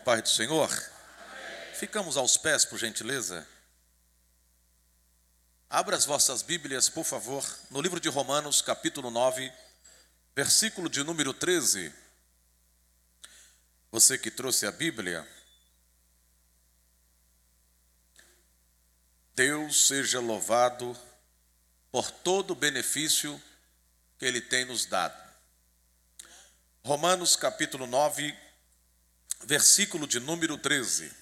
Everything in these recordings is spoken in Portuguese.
Pai do Senhor? Ficamos aos pés, por gentileza. Abra as vossas Bíblias, por favor, no livro de Romanos, capítulo 9, versículo de número 13. Você que trouxe a Bíblia, Deus seja louvado por todo o benefício que Ele tem nos dado. Romanos capítulo 9, versículo de número 13.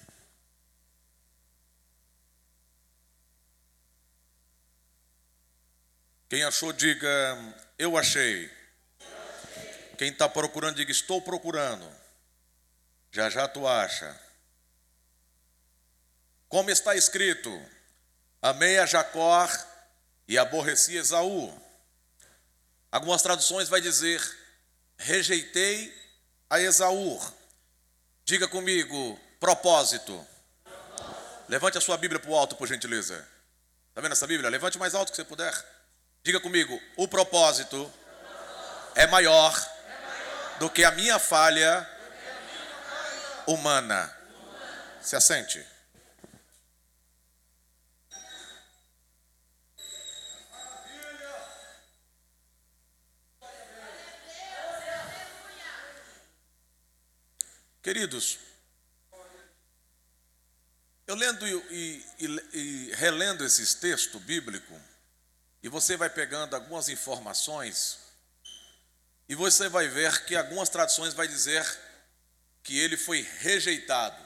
Quem achou, diga, eu achei. Quem está procurando, diga, estou procurando. Já já tu acha. Como está escrito, amei a Jacó e aborreci Esaú. Algumas traduções vai dizer, rejeitei a Esaú. Diga comigo, propósito. Levante a sua Bíblia para o alto, por gentileza. Está vendo essa Bíblia? Levante mais alto que você puder. Diga comigo, o propósito é maior do que a minha falha humana. Se assente. Queridos, eu lendo e, e, e, relendo esses textos bíblicos, e você vai pegando algumas informações, e você vai ver que algumas traduções vai dizer que ele foi rejeitado.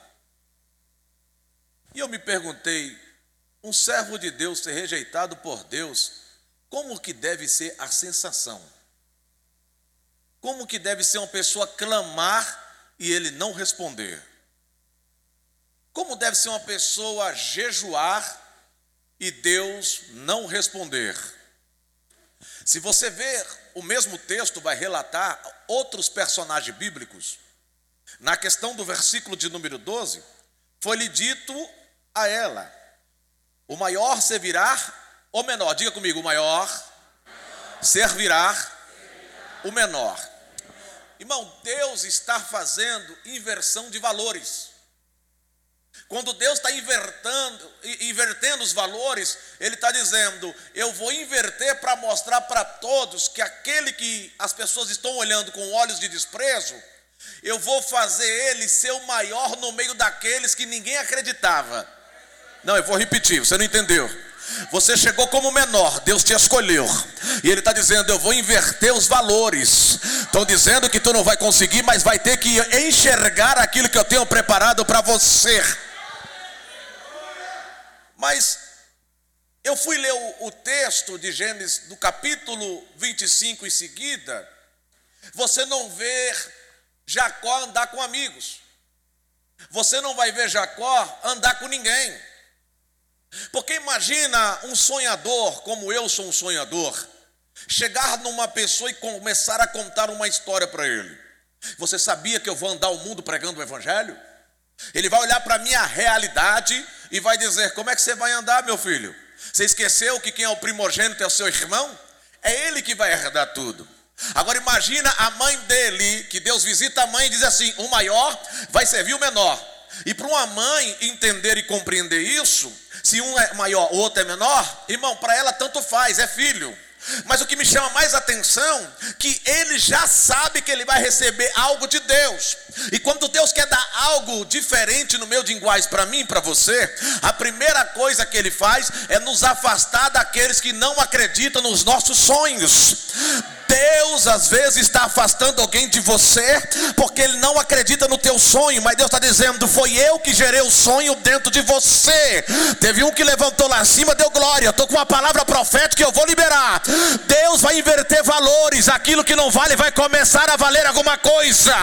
E eu me perguntei, um servo de Deus ser rejeitado por Deus, como que deve ser a sensação? Como que deve ser uma pessoa clamar e ele não responder? Como deve ser uma pessoa jejuar e Deus não responder? Se você ver, o mesmo texto vai relatar outros personagens bíblicos. Na questão do versículo de número 12, foi-lhe dito a ela: o maior servirá o menor. Diga comigo, o maior, servirá o menor. Irmão, Deus está fazendo inversão de valores. Quando Deus está invertendo, invertendo os valores, Ele está dizendo: Eu vou inverter para mostrar para todos que aquele que as pessoas estão olhando com olhos de desprezo, eu vou fazer ele ser o maior no meio daqueles que ninguém acreditava. Não, eu vou repetir, você não entendeu. Você chegou como menor, Deus te escolheu. E Ele está dizendo: Eu vou inverter os valores. Estão dizendo que tu não vai conseguir, mas vai ter que enxergar aquilo que eu tenho preparado para você. Mas eu fui ler o, o texto de Gênesis, do capítulo 25 em seguida. Você não vê Jacó andar com amigos. Você não vai ver Jacó andar com ninguém. Porque imagina um sonhador, como eu sou um sonhador, chegar numa pessoa e começar a contar uma história para ele. Você sabia que eu vou andar o mundo pregando o evangelho? Ele vai olhar para a minha realidade e vai dizer: Como é que você vai andar, meu filho? Você esqueceu que quem é o primogênito é o seu irmão? É ele que vai herdar tudo. Agora imagina a mãe dele, que Deus visita a mãe e diz assim: o maior vai servir o menor. E para uma mãe entender e compreender isso, se um é maior, o outro é menor, irmão, para ela tanto faz, é filho. Mas o que me chama mais atenção, que ele já sabe que ele vai receber algo de Deus. E quando Deus quer dar algo diferente no de iguais para mim para você, a primeira coisa que ele faz é nos afastar daqueles que não acreditam nos nossos sonhos. Deus às vezes está afastando alguém de você porque ele não acredita no teu sonho, mas Deus está dizendo: Foi eu que gerei o sonho dentro de você. Teve um que levantou lá acima, deu glória. Estou com uma palavra profética que eu vou liberar. Deus vai inverter valores, aquilo que não vale vai começar a valer alguma coisa.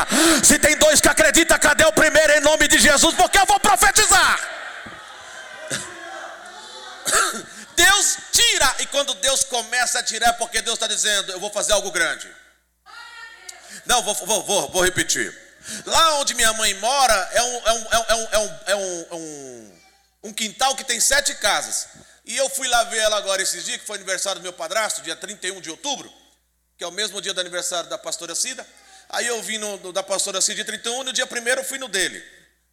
Se tem dois que acreditam, cadê o primeiro em nome de Jesus? Porque eu vou profetizar. Deus tira, e quando Deus começa a tirar, é porque Deus está dizendo: Eu vou fazer algo grande. Não, vou, vou, vou, vou repetir. Lá onde minha mãe mora é um, é um, é um, é um, é um, é um, um quintal que tem sete casas. E eu fui lá ver ela agora esses dias, que foi aniversário do meu padrasto, dia 31 de outubro, que é o mesmo dia do aniversário da pastora Cida. Aí eu vim no, da pastora Cida dia 31, no dia 1 eu fui no dele.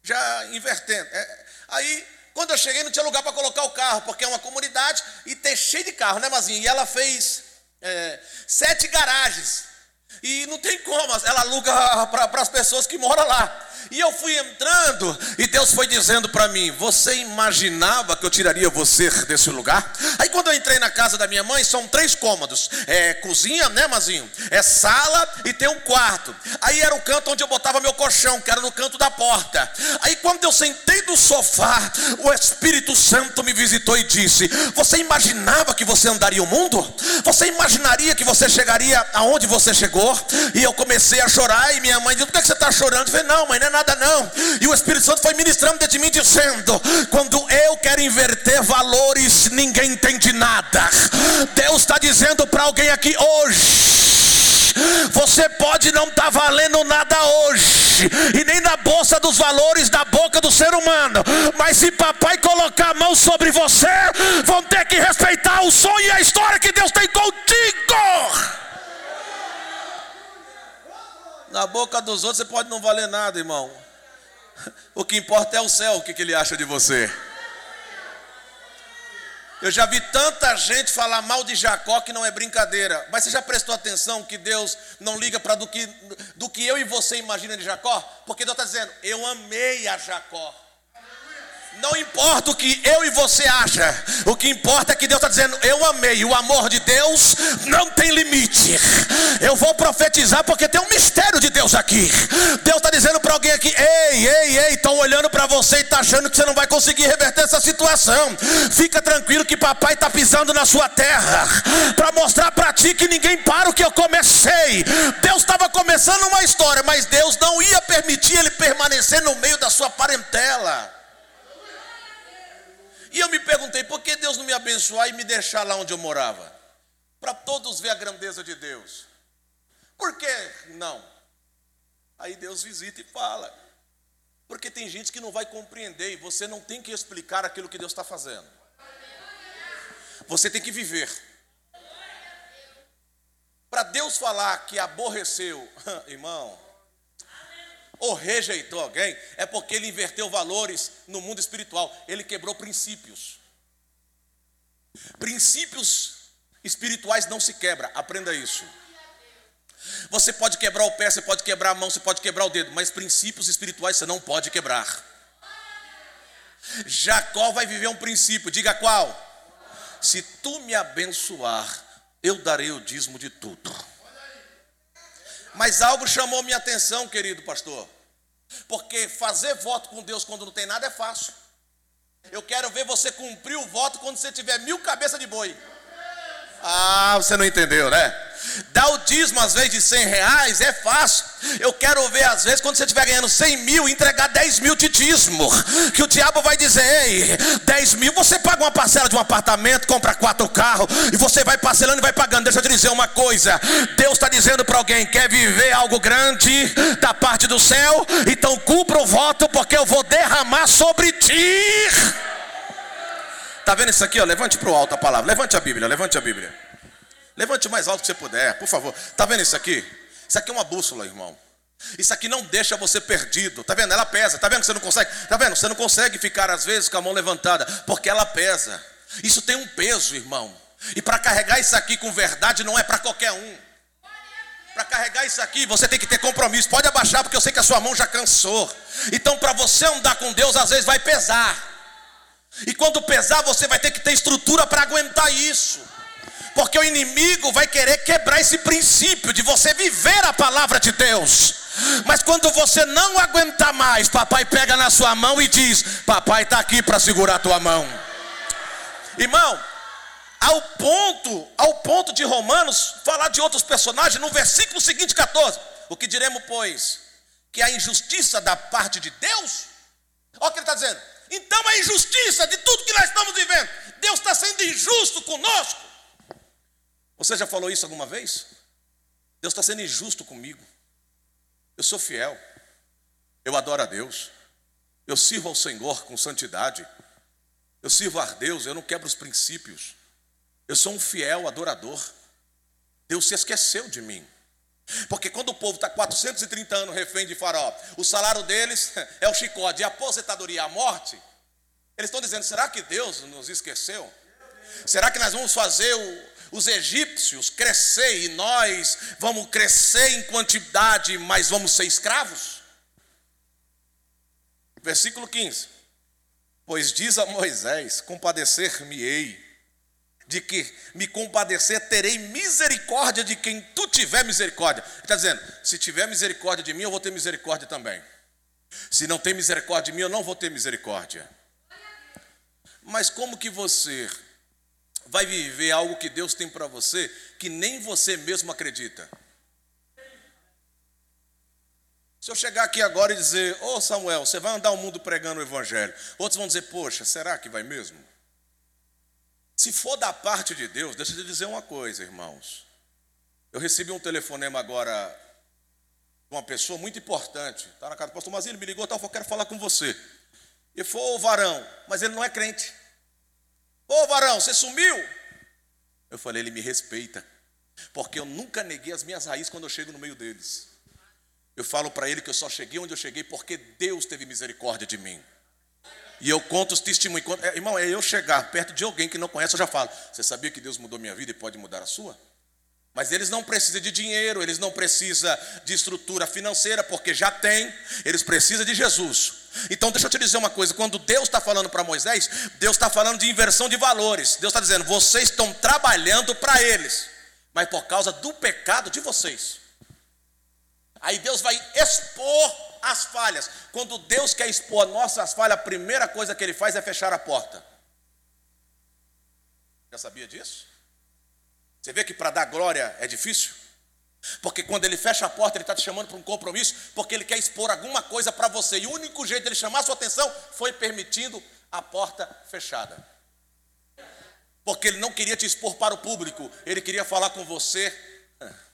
já invertendo. É, aí, quando eu cheguei, não tinha lugar para colocar o carro, porque é uma comunidade e tem cheio de carro, né, Mazinho? E ela fez é, sete garagens. E não tem como, ela aluga para as pessoas que moram lá. E eu fui entrando e Deus foi dizendo para mim: Você imaginava que eu tiraria você desse lugar? Aí quando eu entrei na casa da minha mãe, são três cômodos: é cozinha, né, Mazinho? É sala e tem um quarto. Aí era o canto onde eu botava meu colchão, que era no canto da porta. Aí quando eu sentei no sofá, o Espírito Santo me visitou e disse: Você imaginava que você andaria o mundo? Você imaginaria que você chegaria aonde você chegou? E eu comecei a chorar e minha mãe disse: Por que você está chorando? Eu falei: Não, mãe, não é nada não. E o Espírito Santo foi ministrando de mim, dizendo: quando eu quero inverter valores, ninguém entende nada. Deus está dizendo para alguém aqui hoje. Você pode não estar tá valendo nada hoje, e nem na bolsa dos valores da boca do ser humano, mas se papai colocar a mão sobre você, vão ter que respeitar o sonho e a história que Deus tem contigo. Na boca dos outros você pode não valer nada, irmão. O que importa é o céu, o que, ele acha de você. Eu já vi tanta gente falar mal de Jacó que não é brincadeira. Mas você já prestou atenção que Deus não liga para do que, do que eu e você imagina de Jacó? Porque Deus está dizendo, eu amei a Jacó. Não importa o que eu e você acha, o que importa é que Deus está dizendo: Eu amei. O amor de Deus não tem limite. Eu vou profetizar porque tem um mistério de Deus aqui. Deus está dizendo para alguém aqui: Ei, ei, ei, estão olhando para você e está achando que você não vai conseguir reverter essa situação. Fica tranquilo que papai está pisando na sua terra para mostrar para ti que ninguém para o que eu comecei. Deus estava começando uma história, mas Deus não ia permitir ele permanecer no meio da sua parentela. E eu me perguntei, por que Deus não me abençoar e me deixar lá onde eu morava? Para todos ver a grandeza de Deus. Por que não? Aí Deus visita e fala. Porque tem gente que não vai compreender e você não tem que explicar aquilo que Deus está fazendo. Você tem que viver. Para Deus falar que aborreceu, irmão, ou rejeitou alguém, é porque ele inverteu valores no mundo espiritual, ele quebrou princípios. Princípios espirituais não se quebra, aprenda isso. Você pode quebrar o pé, você pode quebrar a mão, você pode quebrar o dedo, mas princípios espirituais você não pode quebrar. Jacó vai viver um princípio, diga qual? Se tu me abençoar, eu darei o dízimo de tudo. Mas algo chamou minha atenção, querido pastor. Porque fazer voto com Deus quando não tem nada é fácil. Eu quero ver você cumprir o voto quando você tiver mil cabeças de boi. Ah, você não entendeu, né? Dar o dízimo às vezes de 100 reais é fácil. Eu quero ver às vezes quando você estiver ganhando 100 mil, entregar 10 mil de dízimo. Que o diabo vai dizer: Ei, 10 mil, você paga uma parcela de um apartamento, compra quatro carros e você vai parcelando e vai pagando. Deixa eu te dizer uma coisa: Deus está dizendo para alguém: quer viver algo grande da parte do céu? Então cumpra o voto, porque eu vou derramar sobre ti. Está vendo isso aqui? Ó? Levante para o alto a palavra. Levante a Bíblia, levante a Bíblia. Levante mais alto que você puder, por favor. Está vendo isso aqui? Isso aqui é uma bússola, irmão. Isso aqui não deixa você perdido. Tá vendo? Ela pesa. Tá vendo que você não consegue? Tá vendo? Você não consegue ficar às vezes com a mão levantada, porque ela pesa. Isso tem um peso, irmão. E para carregar isso aqui com verdade não é para qualquer um. Para carregar isso aqui, você tem que ter compromisso. Pode abaixar, porque eu sei que a sua mão já cansou. Então, para você andar com Deus, às vezes vai pesar. E quando pesar, você vai ter que ter estrutura para aguentar isso. Porque o inimigo vai querer quebrar esse princípio de você viver a palavra de Deus. Mas quando você não aguentar mais, papai pega na sua mão e diz: Papai está aqui para segurar a tua mão. Irmão, ao ponto, ao ponto de Romanos falar de outros personagens, no versículo seguinte, 14: O que diremos, pois? Que a injustiça da parte de Deus? Olha o que ele está dizendo então a injustiça de tudo que nós estamos vivendo, Deus está sendo injusto conosco. Você já falou isso alguma vez? Deus está sendo injusto comigo. Eu sou fiel. Eu adoro a Deus. Eu sirvo ao Senhor com santidade. Eu sirvo a Deus, eu não quebro os princípios. Eu sou um fiel adorador. Deus se esqueceu de mim. Porque quando o povo está 430 anos refém de Faraó, o salário deles é o chicote, a aposentadoria, a morte, eles estão dizendo: será que Deus nos esqueceu? Será que nós vamos fazer o, os egípcios crescer e nós vamos crescer em quantidade, mas vamos ser escravos? Versículo 15: Pois diz a Moisés: Compadecer-me-ei, de que me compadecer, terei misericórdia de quem tu tiver misericórdia. Ele está dizendo: se tiver misericórdia de mim, eu vou ter misericórdia também. Se não tem misericórdia de mim, eu não vou ter misericórdia. Mas como que você vai viver algo que Deus tem para você que nem você mesmo acredita? Se eu chegar aqui agora e dizer, ô oh, Samuel, você vai andar o mundo pregando o Evangelho, outros vão dizer, poxa, será que vai mesmo? Se for da parte de Deus, deixa eu te dizer uma coisa, irmãos. Eu recebi um telefonema agora de uma pessoa muito importante. Está na casa do pastor Mazini, ele me ligou, tal, eu quero falar com você. E foi o varão, mas ele não é crente. Ô varão, você sumiu? Eu falei, ele me respeita, porque eu nunca neguei as minhas raízes quando eu chego no meio deles. Eu falo para ele que eu só cheguei onde eu cheguei porque Deus teve misericórdia de mim. E eu conto os testemunhos. É, irmão, é eu chegar perto de alguém que não conhece, eu já falo: Você sabia que Deus mudou minha vida e pode mudar a sua? Mas eles não precisam de dinheiro, eles não precisam de estrutura financeira, porque já tem, eles precisam de Jesus. Então, deixa eu te dizer uma coisa: quando Deus está falando para Moisés, Deus está falando de inversão de valores. Deus está dizendo: vocês estão trabalhando para eles, mas por causa do pecado de vocês. Aí Deus vai expor as falhas. Quando Deus quer expor nossas falhas, a primeira coisa que Ele faz é fechar a porta. Já sabia disso? Você vê que para dar glória é difícil? Porque quando ele fecha a porta, ele está te chamando para um compromisso, porque ele quer expor alguma coisa para você. E o único jeito dele chamar a sua atenção foi permitindo a porta fechada. Porque ele não queria te expor para o público, ele queria falar com você.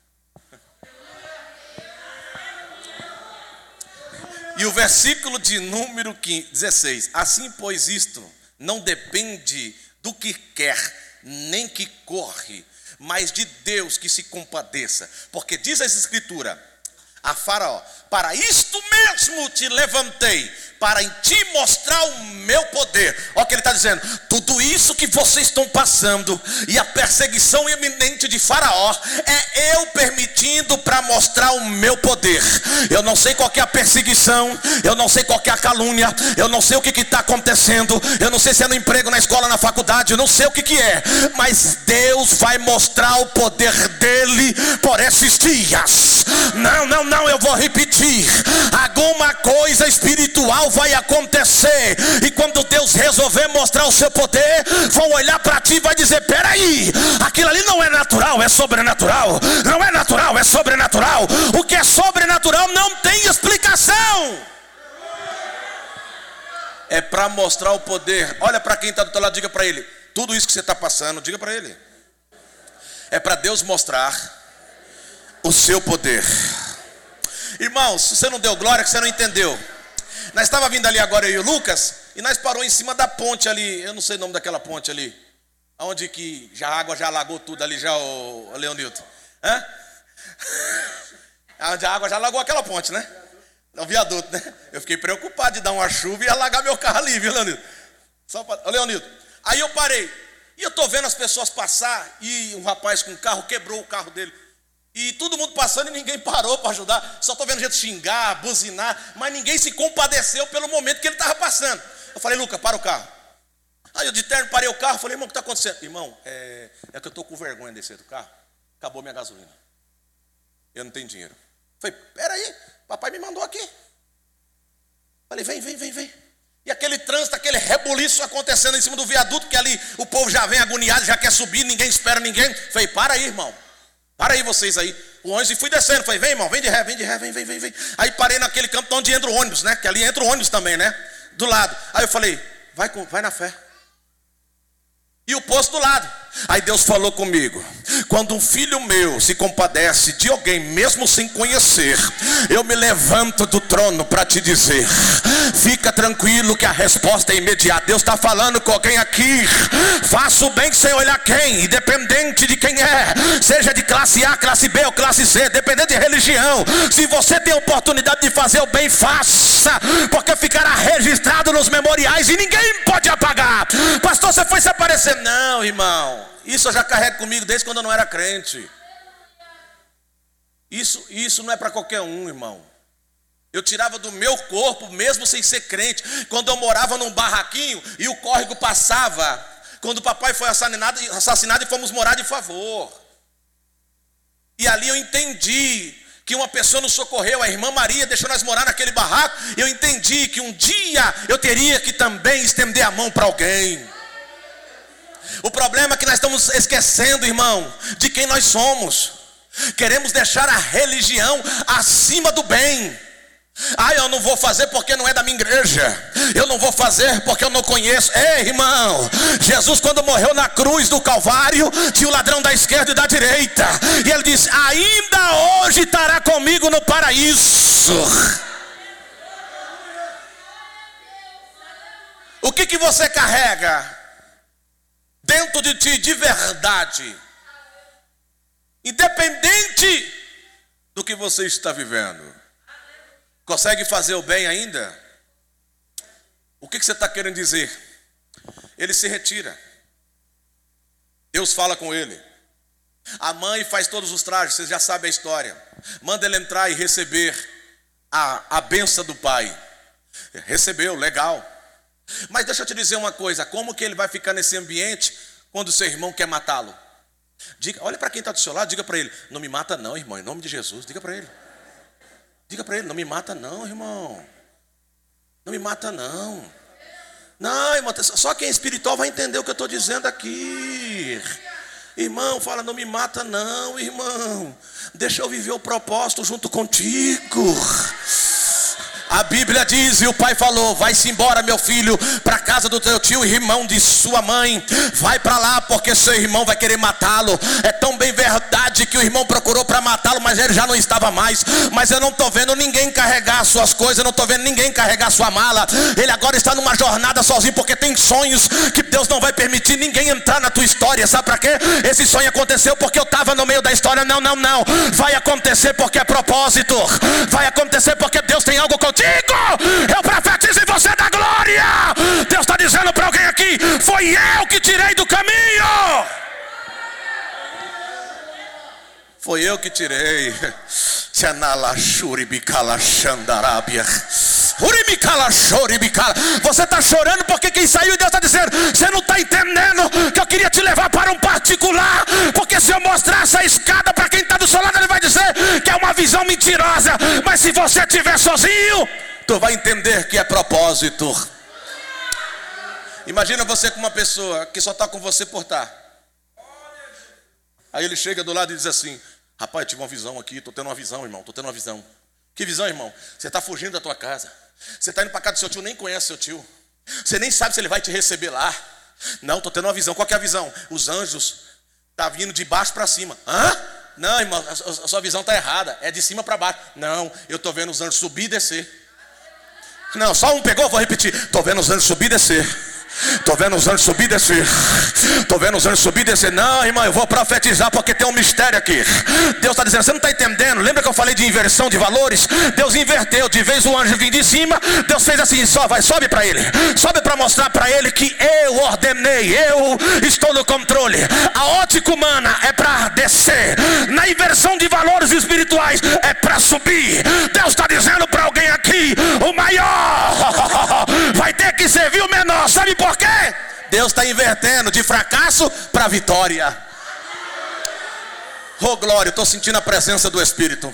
E o versículo de número 15, 16: Assim, pois, isto não depende do que quer, nem que corre, mas de Deus que se compadeça. Porque diz a Escritura a Faraó: Para isto mesmo te levantei, para em ti mostrar o meu poder. Olha o que ele está dizendo: tudo isso que vocês estão passando e a perseguição iminente de Faraó é eu permitindo para mostrar o meu poder. Eu não sei qual é a perseguição, eu não sei qual é a calúnia, eu não sei o que está acontecendo, eu não sei se é no emprego, na escola, na faculdade, eu não sei o que, que é, mas Deus vai mostrar o poder dele por esses dias. Não, não, não, eu vou repetir: alguma coisa espiritual vai acontecer. E quando Deus resolver mostrar o seu poder, vão olhar para ti e vai dizer: peraí, aquilo ali não é natural, é sobrenatural. Não é natural, é sobrenatural. O que é sobrenatural não tem explicação. É para mostrar o poder. Olha para quem está do teu lado, diga para ele: tudo isso que você está passando, diga para ele. É para Deus mostrar o seu poder. Irmãos, se você não deu glória, que você não entendeu. Nós estava vindo ali agora eu e o Lucas, e nós parou em cima da ponte ali, eu não sei o nome daquela ponte ali. Onde que já a água já alagou tudo ali já, o, o Leonilton. Hã? Onde a água já alagou aquela ponte, né? O viaduto, né? Eu fiquei preocupado de dar uma chuva e alagar meu carro ali, viu, Leonilton? Só pra... Leonilton. Aí eu parei. E eu tô vendo as pessoas passar e um rapaz com um carro quebrou o carro dele. E todo mundo passando e ninguém parou para ajudar. Só estou vendo gente xingar, buzinar, mas ninguém se compadeceu pelo momento que ele estava passando. Eu falei, Luca, para o carro. Aí eu de terno parei o carro, falei, irmão, o que está acontecendo? Irmão, é, é que eu estou com vergonha de descer do carro. Acabou minha gasolina. Eu não tenho dinheiro. Falei, peraí, papai me mandou aqui. Falei, vem, vem, vem, vem. E aquele trânsito, aquele rebuliço acontecendo em cima do viaduto, que ali o povo já vem agoniado, já quer subir, ninguém espera ninguém. Falei, para aí, irmão. Para aí vocês aí. O ônibus e fui descendo. Falei, vem, irmão, vem de ré, vem de ré, vem, vem, vem, vem. Aí parei naquele campo onde entra o ônibus, né? Que ali entra o ônibus também, né? Do lado. Aí eu falei, vai, vai na fé. e o poço do lado. Aí Deus falou comigo: quando um filho meu se compadece de alguém, mesmo sem conhecer, eu me levanto do trono para te dizer: fica tranquilo que a resposta é imediata. Deus está falando com alguém aqui. Faça o bem sem olhar quem, independente de quem é, seja de classe A, classe B ou classe C, dependendo de religião. Se você tem oportunidade de fazer o bem, faça, porque ficará registrado nos memoriais e ninguém pode apagar. Pastor, você foi se aparecer? Não, irmão. Isso eu já carrego comigo desde quando eu não era crente. Isso, isso não é para qualquer um, irmão. Eu tirava do meu corpo, mesmo sem ser crente, quando eu morava num barraquinho e o córrego passava, quando o papai foi assassinado, assassinado e fomos morar de favor. E ali eu entendi que uma pessoa nos socorreu, a irmã Maria deixou nós morar naquele barraco. Eu entendi que um dia eu teria que também estender a mão para alguém. O problema é que nós estamos esquecendo, irmão, de quem nós somos. Queremos deixar a religião acima do bem. Ah, eu não vou fazer porque não é da minha igreja. Eu não vou fazer porque eu não conheço. Ei, irmão, Jesus, quando morreu na cruz do Calvário, tinha o ladrão da esquerda e da direita. E ele disse: Ainda hoje estará comigo no paraíso. O que, que você carrega? Dentro de ti de verdade, independente do que você está vivendo. Consegue fazer o bem ainda? O que, você está querendo dizer? Ele se retira. Deus fala com ele. A mãe faz todos os trajes, você já sabe a história. Manda ele entrar e receber a, a benção do pai. Recebeu, legal. Mas deixa eu te dizer uma coisa: como que ele vai ficar nesse ambiente quando seu irmão quer matá-lo? Diga, olha para quem está do seu lado, diga para ele: não me mata, não, irmão, em nome de Jesus. Diga para ele. Diga para ele: não me mata, não, irmão. Não me mata, não. Não, irmão, só quem é espiritual vai entender o que eu estou dizendo aqui. Irmão, fala, não me mata, não, irmão. Deixa eu viver o propósito junto contigo. A Bíblia diz, e o pai falou: Vai-se embora, meu filho, para casa do teu tio irmão de sua mãe. Vai para lá, porque seu irmão vai querer matá-lo. É tão bem verdade que o irmão procurou para matá-lo, mas ele já não estava mais. Mas eu não estou vendo ninguém carregar suas coisas, eu não estou vendo ninguém carregar sua mala. Ele agora está numa jornada sozinho, porque tem sonhos que Deus não vai permitir ninguém entrar na tua história. Sabe para quê? Esse sonho aconteceu porque eu estava no meio da história. Não, não, não. Vai acontecer porque é propósito. Vai acontecer porque Deus tem algo contigo eu profetizo em você da glória. Deus está dizendo para alguém aqui: foi eu que tirei do caminho. Foi eu que tirei. Você está chorando porque quem saiu Deus está dizendo: Você não está entendendo que eu queria te levar para um particular. Porque se eu mostrar visão mentirosa. Mas se você estiver sozinho, tu vai entender que é propósito. Imagina você com uma pessoa que só está com você por estar. Tá. Aí ele chega do lado e diz assim: Rapaz, tive uma visão aqui, estou tendo uma visão, irmão, estou tendo uma visão. Que visão, irmão? Você está fugindo da tua casa. Você está indo para casa do seu tio, nem conhece seu tio. Você nem sabe se ele vai te receber lá. Não, estou tendo uma visão. Qual é a visão? Os anjos estão tá vindo de baixo para cima. Hã? Não, irmão, a sua visão está errada. É de cima para baixo. Não, eu estou vendo os anjos subir e descer. Não, só um pegou, vou repetir. Estou vendo os anjos subir e descer. Estou vendo os anjos subir descer. Estou vendo os anjos subir descer. Não, irmão, eu vou profetizar porque tem um mistério aqui. Deus está dizendo, você não está entendendo. Lembra que eu falei de inversão de valores? Deus inverteu. De vez o anjo vir de cima, Deus fez assim: só vai, sobe para ele. Sobe para mostrar para ele que eu ordenei, eu estou no controle. A ótica humana é para descer. Na inversão de valores espirituais é para subir. Deus está dizendo para alguém aqui: o maior vai ter que servir o menor. Sabe por quê? Deus está invertendo de fracasso para vitória. Oh glória, eu estou sentindo a presença do Espírito.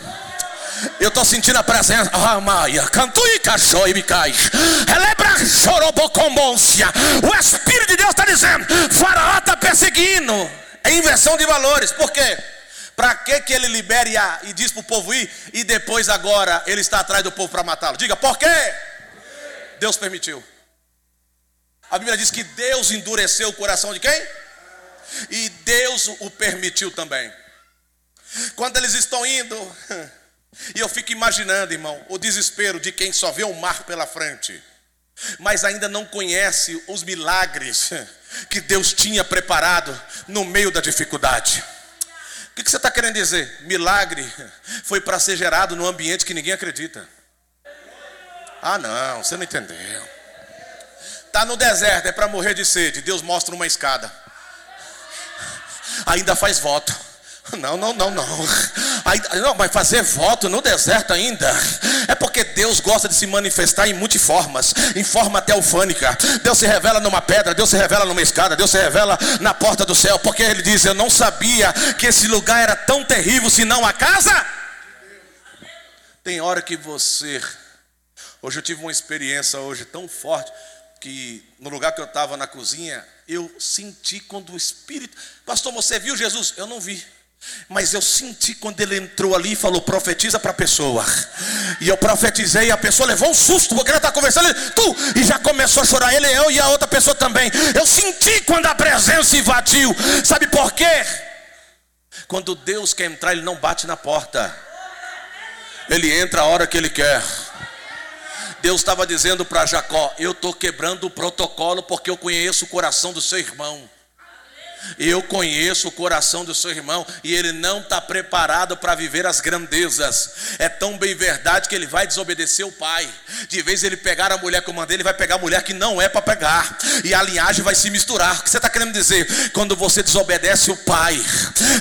Eu estou sentindo a presença. Ah, Maia, canto e cachorro e cai. Relebra chorobocombôncia. O Espírito de Deus está dizendo: Faraó está perseguindo. É inversão de valores. Por quê? Para que, que ele libere a, e diz para o povo ir e depois agora ele está atrás do povo para matá-lo? Diga, por quê? Deus permitiu. A Bíblia diz que Deus endureceu o coração de quem? E Deus o permitiu também. Quando eles estão indo, e eu fico imaginando, irmão, o desespero de quem só vê o mar pela frente, mas ainda não conhece os milagres que Deus tinha preparado no meio da dificuldade. O que você está querendo dizer? Milagre foi para ser gerado num ambiente que ninguém acredita. Ah, não, você não entendeu. Está no deserto, é para morrer de sede. Deus mostra uma escada. Ainda faz voto. Não, não, não, não. Aí, não, vai fazer voto no deserto ainda. É porque Deus gosta de se manifestar em multiformas, em forma teofânica. Deus se revela numa pedra, Deus se revela numa escada, Deus se revela na porta do céu. Porque ele diz: Eu não sabia que esse lugar era tão terrível, senão a casa. Tem hora que você. Hoje eu tive uma experiência hoje tão forte que no lugar que eu estava na cozinha, eu senti quando o Espírito. Pastor, você viu Jesus? Eu não vi. Mas eu senti quando ele entrou ali e falou: profetiza para a pessoa. E eu profetizei, e a pessoa levou um susto, porque ela está conversando, ele, tu, e já começou a chorar, ele, eu e a outra pessoa também. Eu senti quando a presença invadiu, sabe por quê? Quando Deus quer entrar, ele não bate na porta, ele entra a hora que ele quer. Deus estava dizendo para Jacó: Eu estou quebrando o protocolo porque eu conheço o coração do seu irmão. Eu conheço o coração do seu irmão e ele não está preparado para viver as grandezas. É tão bem verdade que ele vai desobedecer o pai. De vez ele pegar a mulher que eu mandei, ele vai pegar a mulher que não é para pegar. E a linhagem vai se misturar. O que você está querendo dizer? Quando você desobedece o pai,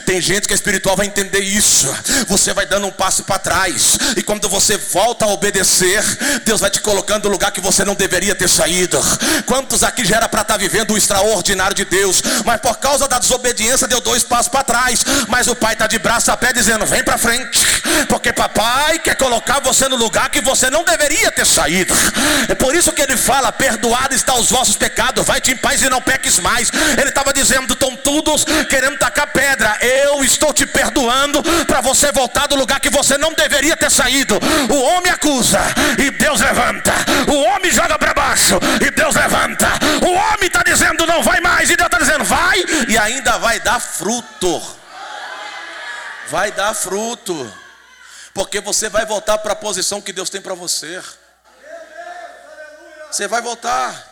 tem gente que é espiritual vai entender isso. Você vai dando um passo para trás. E quando você volta a obedecer, Deus vai te colocando no lugar que você não deveria ter saído. Quantos aqui já era para estar tá vivendo o extraordinário de Deus, mas por causa causa da desobediência deu dois passos para trás, mas o pai está de braço a pé dizendo: vem para frente, porque papai quer colocar você no lugar que você não deveria ter saído. É por isso que ele fala: perdoado está os vossos pecados, vai-te em paz e não peques mais. Ele estava dizendo: estão todos querendo tacar pedra, eu estou te perdoando para você voltar do lugar que você não deveria ter saído. O homem acusa e Deus levanta, o homem joga para baixo e Deus levanta. O homem está dizendo: não vai mais, e dizendo: vai e ainda vai dar fruto. Vai dar fruto. Porque você vai voltar para a posição que Deus tem para você. Você vai voltar.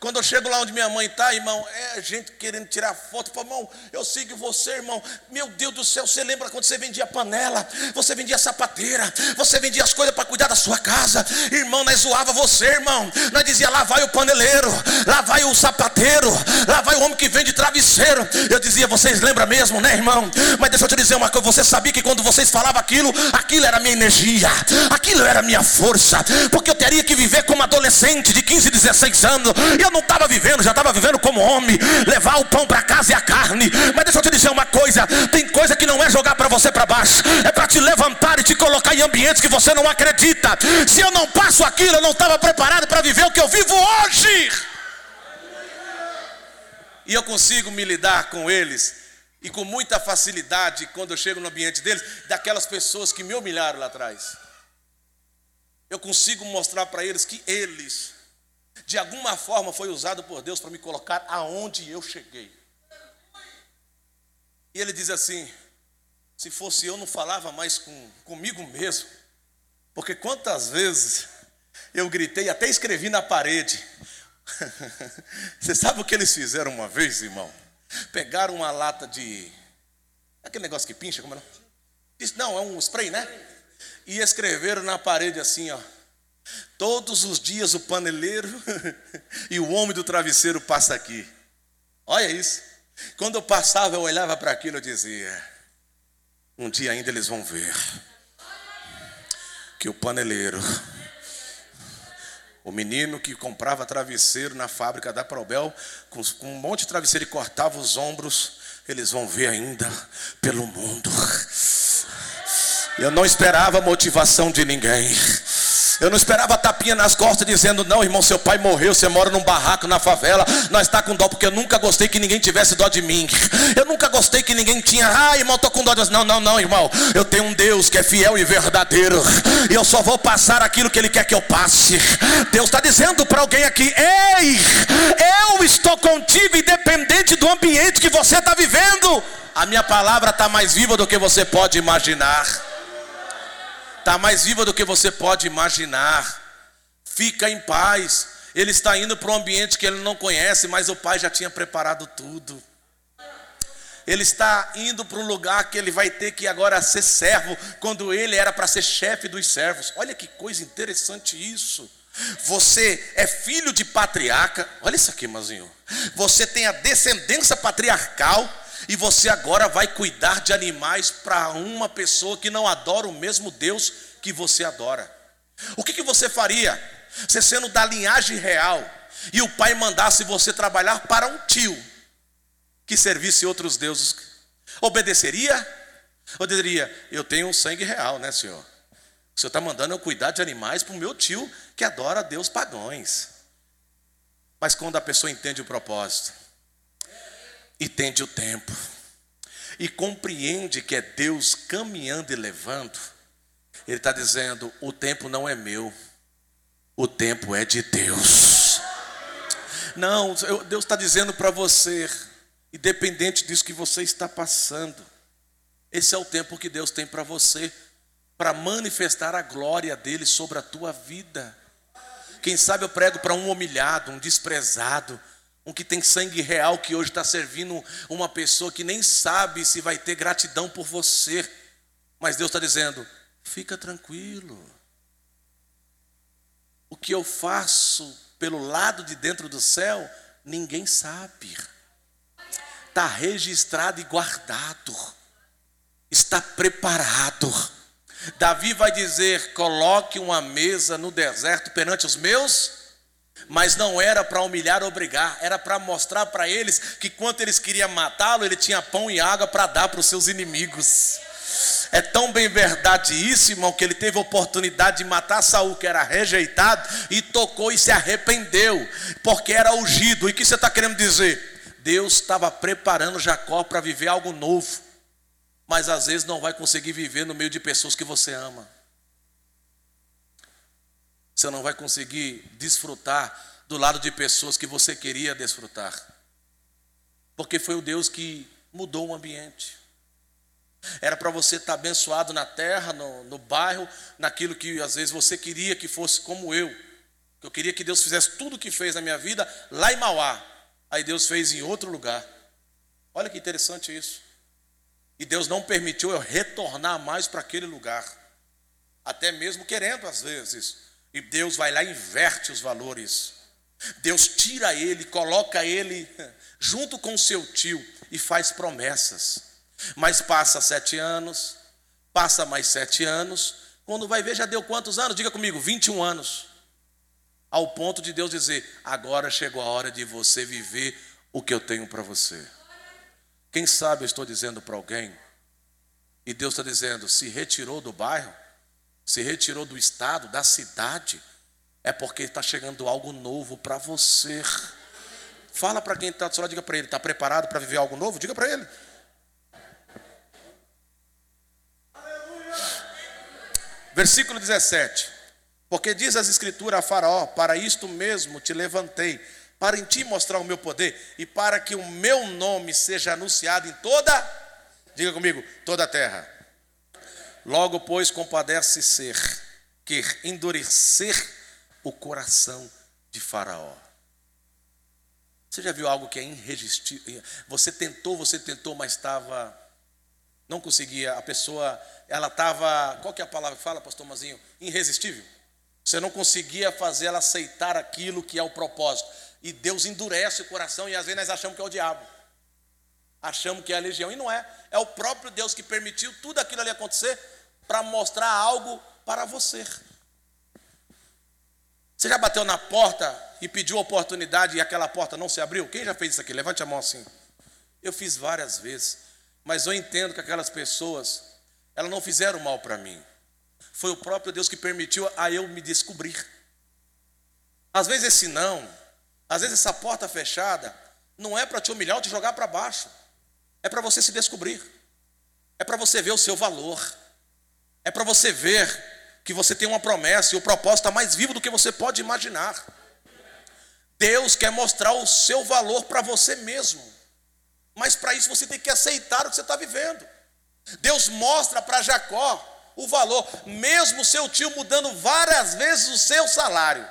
Quando eu chego lá onde minha mãe está, irmão, é gente querendo tirar foto. Falo, irmão, eu sigo você, irmão. Meu Deus do céu, você lembra quando você vendia panela? Você vendia sapateira? Você vendia as coisas para cuidar da sua casa? Irmão, nós zoava você, irmão. Nós dizia, lá vai o paneleiro, lá vai o sapateiro, lá vai o homem que vende travesseiro. Eu dizia, vocês lembram mesmo, né, irmão? Mas deixa eu te dizer uma coisa, você sabia que quando vocês falavam aquilo, aquilo era minha energia, aquilo era minha força, porque eu teria que viver como adolescente de 15, 16 anos eu não estava vivendo, já estava vivendo como homem, levar o pão para casa e a carne. Mas deixa eu te dizer uma coisa: tem coisa que não é jogar para você para baixo, é para te levantar e te colocar em ambientes que você não acredita. Se eu não passo aquilo, eu não estava preparado para viver o que eu vivo hoje. E eu consigo me lidar com eles e com muita facilidade quando eu chego no ambiente deles, daquelas pessoas que me humilharam lá atrás. Eu consigo mostrar para eles que eles de alguma forma foi usado por Deus para me colocar aonde eu cheguei. E ele diz assim: se fosse eu, não falava mais com, comigo mesmo, porque quantas vezes eu gritei, até escrevi na parede. Você sabe o que eles fizeram uma vez, irmão? Pegaram uma lata de. Aquele negócio que pincha, como é? Não, é um spray, né? E escreveram na parede assim, ó. Todos os dias o paneleiro e o homem do travesseiro passa aqui. Olha isso. Quando eu passava, eu olhava para aquilo e dizia: Um dia ainda eles vão ver que o paneleiro, o menino que comprava travesseiro na fábrica da Probel, com, um monte de travesseiro e cortava os ombros, eles vão ver ainda pelo mundo. Eu não esperava motivação de ninguém. Eu não esperava tapinha nas costas dizendo: Não, irmão, seu pai morreu, você mora num barraco na favela. Nós está com dó, porque eu nunca gostei que ninguém tivesse dó de mim. Eu nunca gostei que ninguém tinha, ah, irmão, estou com dó de Não, não, não, irmão. Eu tenho um Deus que é fiel e verdadeiro. E eu só vou passar aquilo que Ele quer que eu passe. Deus está dizendo para alguém aqui: Ei, eu estou contigo, independente do ambiente que você está vivendo. A minha palavra está mais viva do que você pode imaginar está mais viva do que você pode imaginar. Fica em paz. Ele está indo para um ambiente que ele não conhece, mas o pai já tinha preparado tudo. Ele está indo para um lugar que ele vai ter que agora ser servo, quando ele era para ser chefe dos servos. Olha que coisa interessante isso. Você é filho de patriarca. Olha isso aqui, irmãozinho. Você tem a descendência patriarcal e você agora vai cuidar de animais para uma pessoa que não adora o mesmo Deus que você adora. O que, que você faria? Você sendo da linhagem real e o pai mandasse você trabalhar para um tio que servisse outros deuses, obedeceria? Ou diria, eu tenho um sangue real, né, senhor? O senhor está mandando eu cuidar de animais para o meu tio que adora Deus pagões. Mas quando a pessoa entende o propósito, entende o tempo e compreende que é Deus caminhando e levando, Ele está dizendo: o tempo não é meu, o tempo é de Deus. Não, Deus está dizendo para você, independente disso que você está passando, esse é o tempo que Deus tem para você, para manifestar a glória dele sobre a tua vida. Quem sabe eu prego para um humilhado, um desprezado, um que tem sangue real, que hoje está servindo uma pessoa que nem sabe se vai ter gratidão por você. Mas Deus está dizendo: fica tranquilo. O que eu faço pelo lado de dentro do céu, ninguém sabe. Está registrado e guardado. Está preparado. Davi vai dizer: coloque uma mesa no deserto perante os meus mas não era para humilhar ou obrigar, era para mostrar para eles que quando eles queriam matá-lo, ele tinha pão e água para dar para os seus inimigos. É tão bem verdade isso, irmão, que ele teve a oportunidade de matar Saul, que era rejeitado, e tocou e se arrependeu, porque era ungido. E o que você está querendo dizer? Deus estava preparando Jacó para viver algo novo, mas às vezes não vai conseguir viver no meio de pessoas que você ama você não vai conseguir desfrutar do lado de pessoas que você queria desfrutar. Porque foi o Deus que mudou o ambiente. Era para você estar abençoado na terra, no, no bairro, naquilo que às vezes você queria que fosse como eu. Eu queria que Deus fizesse tudo o que fez na minha vida lá em Mauá. Aí Deus fez em outro lugar. Olha que interessante isso. E Deus não permitiu eu retornar mais para aquele lugar. Até mesmo querendo, às vezes. E Deus vai lá e inverte os valores. Deus tira ele, coloca ele junto com seu tio e faz promessas. Mas passa sete anos, passa mais sete anos. Quando vai ver, já deu quantos anos? Diga comigo, 21 anos. Ao ponto de Deus dizer: agora chegou a hora de você viver o que eu tenho para você. Quem sabe eu estou dizendo para alguém, e Deus está dizendo: se retirou do bairro, se retirou do estado, da cidade, é porque está chegando algo novo para você. Fala para quem está do seu lado, diga para ele: está preparado para viver algo novo? Diga para ele. Versículo 17: Porque diz as Escrituras a Faraó: Para isto mesmo te levantei, para em ti mostrar o meu poder e para que o meu nome seja anunciado em toda, diga comigo, toda a terra. Logo, pois, compadece ser, quer endurecer o coração de Faraó. Você já viu algo que é irresistível? Você tentou, você tentou, mas estava. Não conseguia. A pessoa, ela estava. Qual que é a palavra que fala, pastor Mazinho? Irresistível. Você não conseguia fazer ela aceitar aquilo que é o propósito. E Deus endurece o coração e às vezes nós achamos que é o diabo. Achamos que é a legião. E não é. É o próprio Deus que permitiu tudo aquilo ali acontecer para mostrar algo para você. Você já bateu na porta e pediu oportunidade e aquela porta não se abriu? Quem já fez isso aqui? Levante a mão assim. Eu fiz várias vezes, mas eu entendo que aquelas pessoas, elas não fizeram mal para mim. Foi o próprio Deus que permitiu a eu me descobrir. Às vezes esse não, às vezes essa porta fechada, não é para te humilhar ou te jogar para baixo. É para você se descobrir. É para você ver o seu valor. É para você ver que você tem uma promessa e o propósito está mais vivo do que você pode imaginar. Deus quer mostrar o seu valor para você mesmo. Mas para isso você tem que aceitar o que você está vivendo. Deus mostra para Jacó o valor, mesmo seu tio mudando várias vezes o seu salário.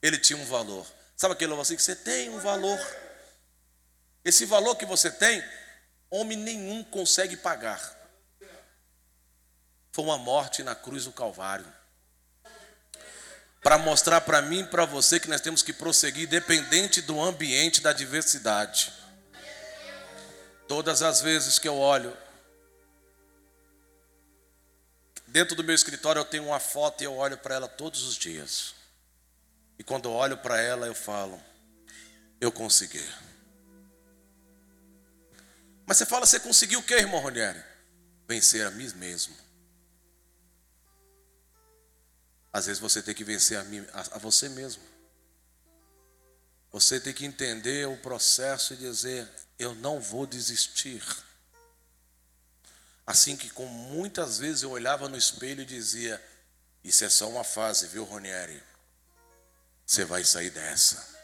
Ele tinha um valor. Sabe aquele assim que você tem um valor? Esse valor que você tem, homem nenhum consegue pagar. Foi uma morte na cruz do Calvário. Para mostrar para mim e para você que nós temos que prosseguir, independente do ambiente, da diversidade. Todas as vezes que eu olho, dentro do meu escritório eu tenho uma foto e eu olho para ela todos os dias. E quando eu olho para ela, eu falo: Eu consegui. Mas você fala, você conseguiu o que, irmão Ronieri? Vencer a mim mesmo. Às vezes você tem que vencer a, mim, a, a você mesmo. Você tem que entender o processo e dizer: Eu não vou desistir. Assim que, com muitas vezes eu olhava no espelho e dizia: Isso é só uma fase, viu, Ronieri? Você vai sair dessa.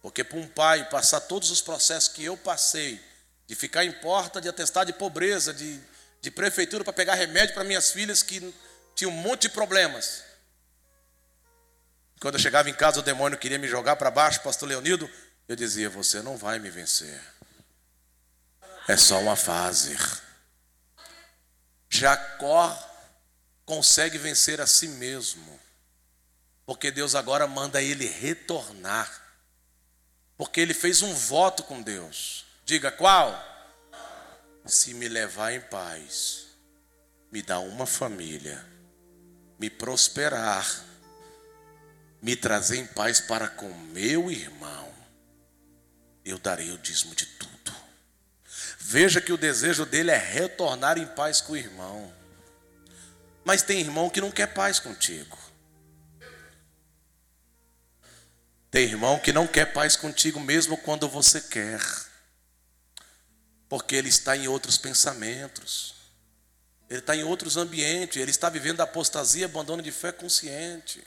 Porque para um pai passar todos os processos que eu passei, de ficar em porta de atestado de pobreza, de, de prefeitura para pegar remédio para minhas filhas que tinham um monte de problemas. Quando eu chegava em casa, o demônio queria me jogar para baixo, pastor Leonildo, eu dizia: Você não vai me vencer. É só uma fase. Jacó consegue vencer a si mesmo, porque Deus agora manda ele retornar porque ele fez um voto com Deus. Diga qual? Se me levar em paz, me dá uma família, me prosperar, me trazer em paz para com meu irmão, eu darei o dízimo de tudo. Veja que o desejo dele é retornar em paz com o irmão. Mas tem irmão que não quer paz contigo. Tem irmão que não quer paz contigo mesmo quando você quer, porque ele está em outros pensamentos, ele está em outros ambientes, ele está vivendo apostasia, abandono de fé consciente.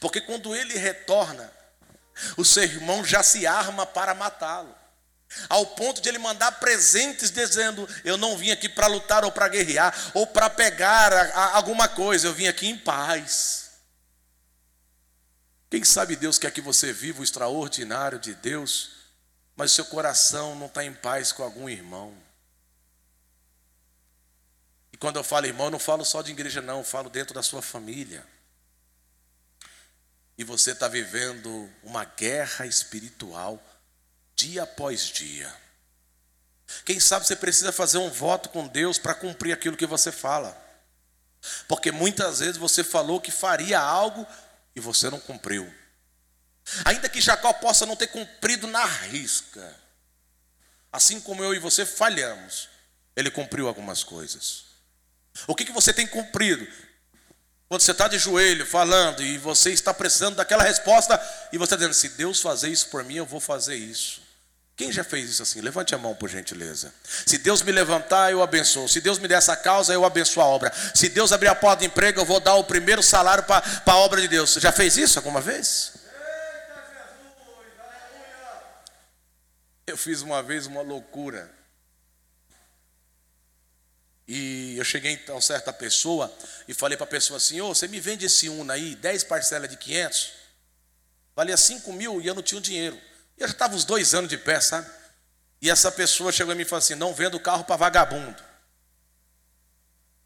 Porque quando ele retorna, o seu irmão já se arma para matá-lo. Ao ponto de ele mandar presentes dizendo: Eu não vim aqui para lutar ou para guerrear ou para pegar a, a, alguma coisa, eu vim aqui em paz. Quem sabe Deus quer que você viva o extraordinário de Deus, mas seu coração não está em paz com algum irmão. E quando eu falo irmão, eu não falo só de igreja, não, eu falo dentro da sua família. E você está vivendo uma guerra espiritual dia após dia. Quem sabe você precisa fazer um voto com Deus para cumprir aquilo que você fala. Porque muitas vezes você falou que faria algo e você não cumpriu. Ainda que Jacó possa não ter cumprido na risca, assim como eu e você falhamos, ele cumpriu algumas coisas. O que, que você tem cumprido? Quando você está de joelho falando e você está precisando daquela resposta, e você está dizendo: se Deus fazer isso por mim, eu vou fazer isso. Quem já fez isso assim? Levante a mão, por gentileza. Se Deus me levantar, eu abençoo. Se Deus me der essa causa, eu abençoo a obra. Se Deus abrir a porta de emprego, eu vou dar o primeiro salário para a obra de Deus. Você já fez isso alguma vez? Eu fiz uma vez uma loucura. E eu cheguei a certa pessoa e falei para a pessoa assim: Ô, oh, você me vende esse Una aí, 10 parcelas de 500? Valia 5 mil e eu não tinha o dinheiro. E eu já estava uns dois anos de pé, sabe? E essa pessoa chegou a mim e falou assim: não vendo carro para vagabundo.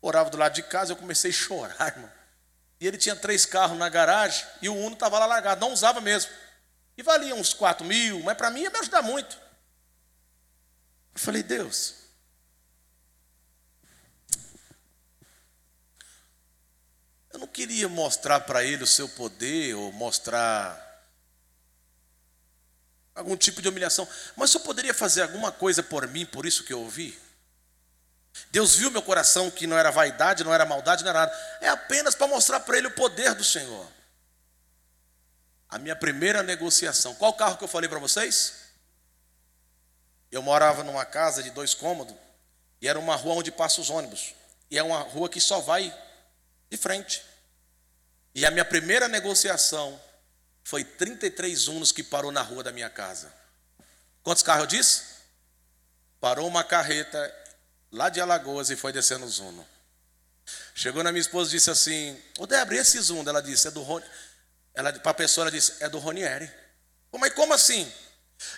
Orava do lado de casa, eu comecei a chorar, irmão. E ele tinha três carros na garagem e o Uno estava lá largado, não usava mesmo. E valia uns quatro mil, mas para mim ia me ajudar muito. Eu falei, Deus, eu não queria mostrar para ele o seu poder ou mostrar algum tipo de humilhação. Mas eu poderia fazer alguma coisa por mim, por isso que eu ouvi? Deus viu meu coração que não era vaidade, não era maldade, não era nada. É apenas para mostrar para ele o poder do Senhor. A minha primeira negociação. Qual carro que eu falei para vocês? Eu morava numa casa de dois cômodos e era uma rua onde passam os ônibus. E é uma rua que só vai de frente. E a minha primeira negociação foi 33 Unos que parou na rua da minha casa. Quantos carros eu disse? Parou uma carreta lá de Alagoas e foi descendo o Zuno. Chegou na minha esposa e disse assim: Ô Débora, esse Zuno? Ela disse: É do Rony. Para a pessoa, ela disse: É do Ronieri. Mas como assim?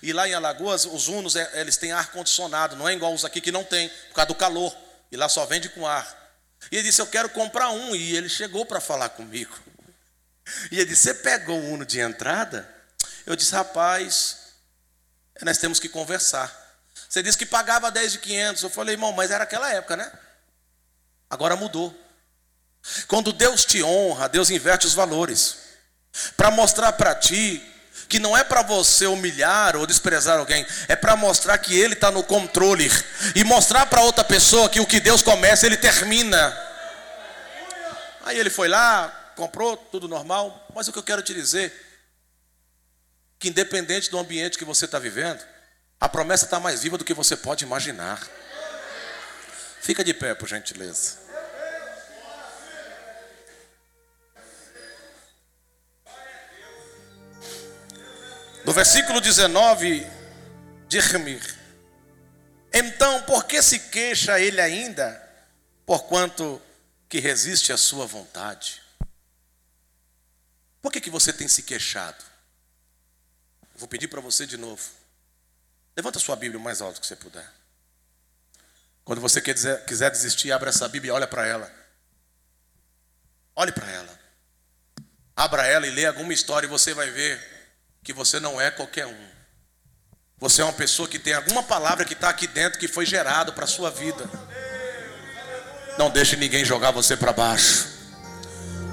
E lá em Alagoas, os Unos, é, eles têm ar-condicionado, não é igual os aqui que não tem, por causa do calor. E lá só vende com ar. E ele disse: Eu quero comprar um. E ele chegou para falar comigo. E ele disse: Você pegou o Uno de entrada? Eu disse: Rapaz, nós temos que conversar. Você disse que pagava 10 de 500. Eu falei, irmão, mas era aquela época, né? Agora mudou. Quando Deus te honra, Deus inverte os valores. Para mostrar para ti que não é para você humilhar ou desprezar alguém, é para mostrar que Ele está no controle e mostrar para outra pessoa que o que Deus começa, Ele termina. Aí ele foi lá, comprou, tudo normal, mas o que eu quero te dizer, que independente do ambiente que você está vivendo, a promessa está mais viva do que você pode imaginar. Fica de pé, por gentileza. No versículo 19, diz-me: Então, por que se queixa ele ainda, porquanto que resiste à sua vontade? Por que, que você tem se queixado? Vou pedir para você de novo. Levanta sua Bíblia o mais alto que você puder. Quando você quiser, quiser desistir, abra essa Bíblia e olha para ela. Olhe para ela. Abra ela e lê alguma história e você vai ver que você não é qualquer um. Você é uma pessoa que tem alguma palavra que está aqui dentro que foi gerado para a sua vida. Não deixe ninguém jogar você para baixo.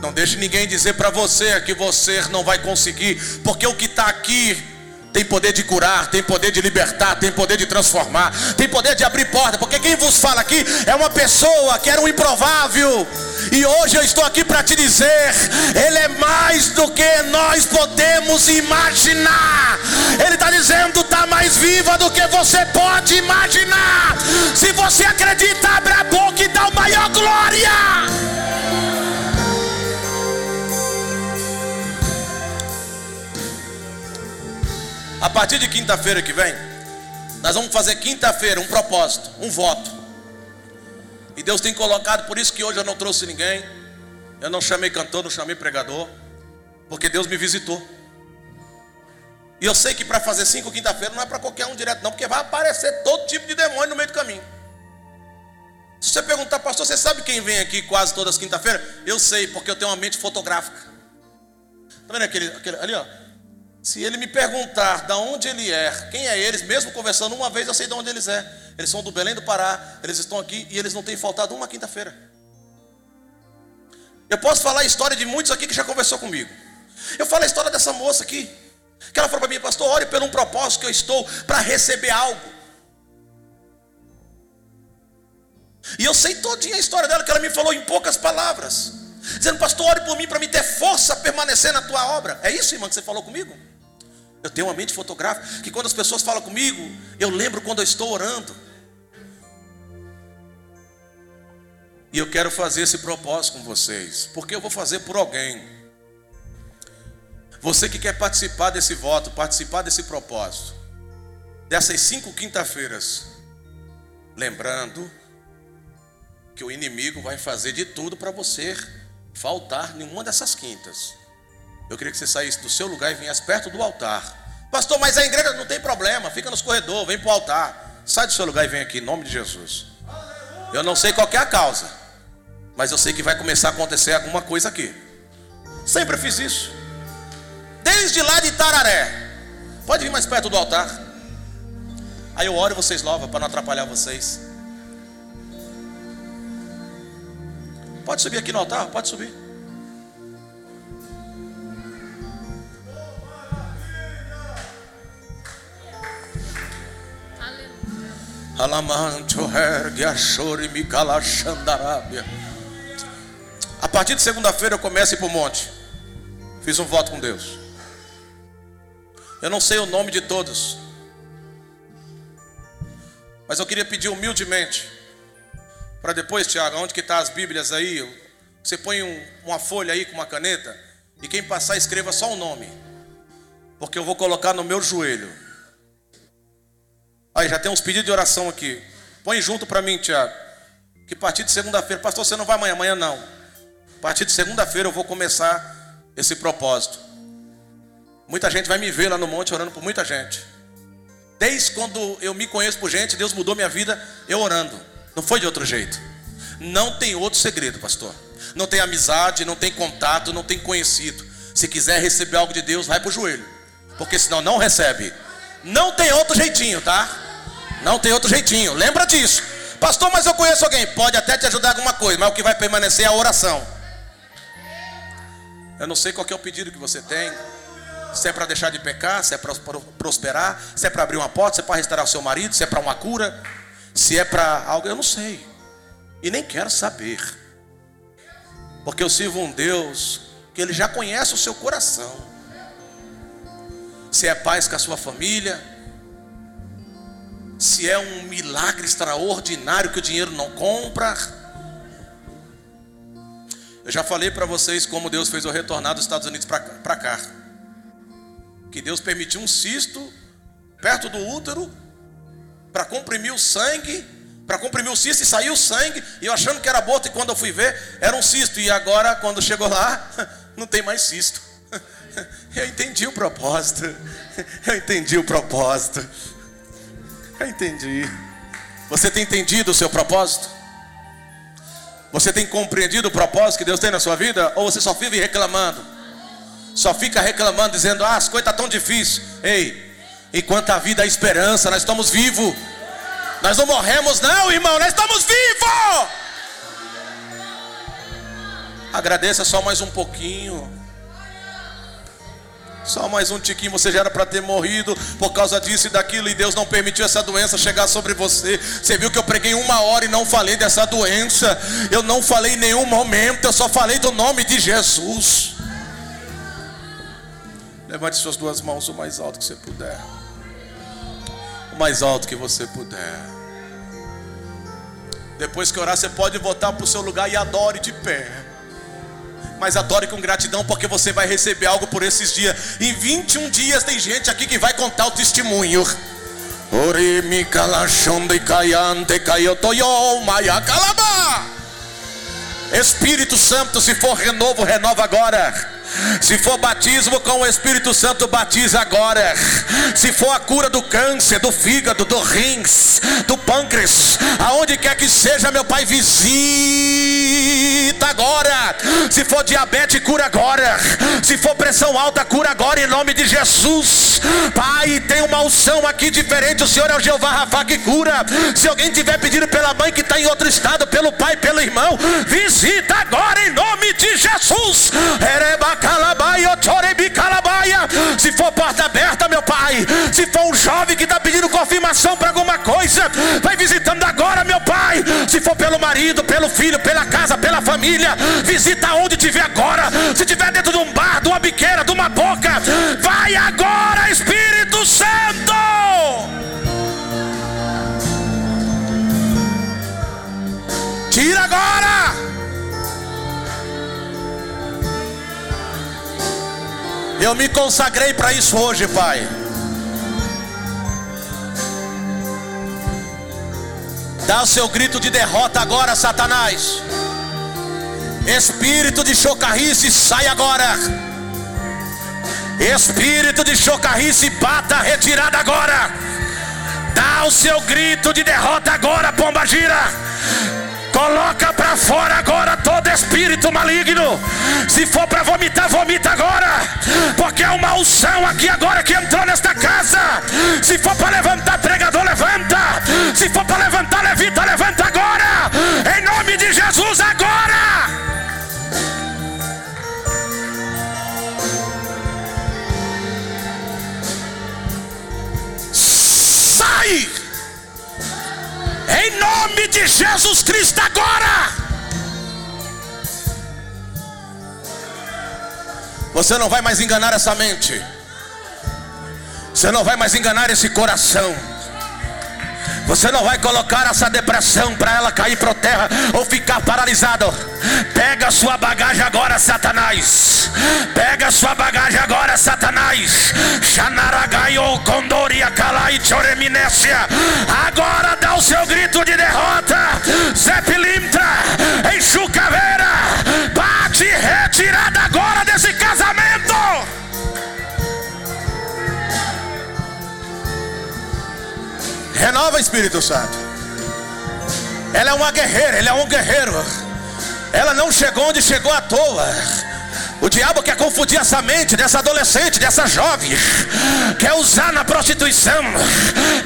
Não deixe ninguém dizer para você que você não vai conseguir, porque o que está aqui tem poder de curar, tem poder de libertar, tem poder de transformar, tem poder de abrir porta, porque quem vos fala aqui é uma pessoa que era um improvável, e hoje eu estou aqui para te dizer: Ele é mais do que nós podemos imaginar. Ele está dizendo: está mais viva do que você pode imaginar. Se você acredita, abre a boca e dá o maior glória. Partir de quinta-feira que vem, nós vamos fazer quinta-feira um propósito, um voto. E Deus tem colocado, por isso que hoje eu não trouxe ninguém. Eu não chamei cantor, não chamei pregador, porque Deus me visitou. E eu sei que para fazer cinco quinta-feira não é para qualquer um direto, não, porque vai aparecer todo tipo de demônio no meio do caminho. Se você perguntar, pastor, você sabe quem vem aqui quase todas as quinta-feiras? Eu sei, porque eu tenho uma mente fotográfica. Está vendo aquele, aquele ali, ó? Se ele me perguntar de onde ele é, quem é eles, mesmo conversando uma vez, eu sei de onde eles é. Eles são do Belém do Pará, eles estão aqui e eles não têm faltado uma quinta-feira. Eu posso falar a história de muitos aqui que já conversou comigo. Eu falo a história dessa moça aqui, que ela falou para mim, pastor, ore pelo um propósito que eu estou para receber algo. E eu sei todinha a história dela, que ela me falou em poucas palavras. Dizendo, pastor, ore por mim para me ter força a permanecer na tua obra. É isso, irmã, que você falou comigo? Eu tenho uma mente fotográfica que quando as pessoas falam comigo, eu lembro quando eu estou orando. E eu quero fazer esse propósito com vocês, porque eu vou fazer por alguém. Você que quer participar desse voto, participar desse propósito, dessas cinco quinta-feiras, lembrando que o inimigo vai fazer de tudo para você faltar nenhuma dessas quintas. Eu queria que você saísse do seu lugar e viesse perto do altar. Pastor, mas a igreja não tem problema, fica nos corredores, vem para o altar. Sai do seu lugar e vem aqui, em nome de Jesus. Eu não sei qual é a causa, mas eu sei que vai começar a acontecer alguma coisa aqui. Sempre fiz isso. Desde lá de Tararé. Pode vir mais perto do altar. Aí eu oro e vocês louvam para não atrapalhar vocês. Pode subir aqui no altar, pode subir. A. A partir de segunda-feira eu começo a ir para o monte. Fiz um voto com Deus. Eu não sei o nome de todos. Mas eu queria pedir humildemente. Para depois, Tiago, onde que está as Bíblias aí? Você põe um, uma folha aí com uma caneta. E quem passar, escreva só o nome. Porque eu vou colocar no meu joelho. Aí já tem uns pedidos de oração aqui. Põe junto para mim, Tiago. Que a partir de segunda-feira, pastor, você não vai amanhã, amanhã não. A partir de segunda-feira eu vou começar esse propósito. Muita gente vai me ver lá no monte orando por muita gente. Desde quando eu me conheço por gente, Deus mudou minha vida eu orando. Não foi de outro jeito. Não tem outro segredo, pastor. Não tem amizade, não tem contato, não tem conhecido. Se quiser receber algo de Deus, vai para o joelho. Porque senão não recebe. Não tem outro jeitinho, tá? Não tem outro jeitinho. Lembra disso. Pastor, mas eu conheço alguém. Pode até te ajudar alguma coisa, mas o que vai permanecer é a oração. Eu não sei qual é o pedido que você tem. Se é para deixar de pecar, se é para prosperar, se é para abrir uma porta, se é para restaurar o seu marido, se é para uma cura, se é para algo, eu não sei. E nem quero saber. Porque eu sirvo um Deus que ele já conhece o seu coração. Se é paz com a sua família, se é um milagre extraordinário que o dinheiro não compra, eu já falei para vocês como Deus fez eu retornar dos Estados Unidos para cá. Que Deus permitiu um cisto perto do útero para comprimir o sangue, para comprimir o cisto e sair o sangue, e eu achando que era aborto, e quando eu fui ver, era um cisto, e agora, quando chegou lá, não tem mais cisto. Eu entendi o propósito. Eu entendi o propósito. Eu entendi. Você tem entendido o seu propósito? Você tem compreendido o propósito que Deus tem na sua vida? Ou você só vive reclamando? Só fica reclamando, dizendo: Ah, as coisas estão tão difíceis. Ei, enquanto a vida há esperança, nós estamos vivos. Nós não morremos, não, irmão, nós estamos vivos. Agradeça só mais um pouquinho. Só mais um tiquinho, você já era para ter morrido por causa disso e daquilo, e Deus não permitiu essa doença chegar sobre você. Você viu que eu preguei uma hora e não falei dessa doença. Eu não falei em nenhum momento, eu só falei do nome de Jesus. Levante suas duas mãos o mais alto que você puder. O mais alto que você puder. Depois que orar, você pode voltar para o seu lugar e adore de pé mas adore com gratidão, porque você vai receber algo por esses dias. Em 21 dias tem gente aqui que vai contar o testemunho. Espírito Santo, se for renovo, renova agora. Se for batismo com o Espírito Santo, batiza agora. Se for a cura do câncer, do fígado, do rins, do pâncreas, aonde quer que seja, meu Pai, visita agora. Se for diabetes, cura agora. Se for pressão alta, cura agora em nome de Jesus. Pai, tem uma unção aqui diferente. O Senhor é o Jeová Rafa que cura. Se alguém tiver pedido pela mãe que está em outro estado, pelo pai, pelo irmão, visita agora em nome de Jesus. Ereba se for porta aberta, meu pai. Se for um jovem que está pedindo confirmação para alguma coisa, vai visitando agora, meu pai. Se for pelo marido, pelo filho, pela casa, pela família, visita onde tiver agora. Se tiver dentro de um bar, de uma biqueira, de uma boca, vai agora, Espírito Santo. Eu me consagrei para isso hoje, Pai. Dá o seu grito de derrota agora, Satanás. Espírito de chocarrice, sai agora. Espírito de chocarrice, bata retirada agora. Dá o seu grito de derrota agora, pomba gira. Coloca para fora agora todo espírito maligno. Se for para vomitar, vomita agora. Porque é uma unção aqui agora que entrou nesta casa. Se for para levantar, pregador, levanta. Se for para levantar, levita, levanta agora. Em nome Sai! de Jesus Cristo agora. Você não vai mais enganar essa mente. Você não vai mais enganar esse coração. Você não vai colocar essa depressão para ela cair para terra ou ficar paralisado. Pega sua bagagem agora, Satanás. Pega sua bagagem agora, Satanás. Choreminécia. Agora dá o seu grito de derrota. Zé Pilintra, enxucaveira. Bate retirada agora desse casamento. Renova Espírito Santo. Ela é uma guerreira, ele é um guerreiro. Ela não chegou onde chegou à toa. O diabo quer confundir essa mente dessa adolescente, dessa jovem, quer usar na prostituição.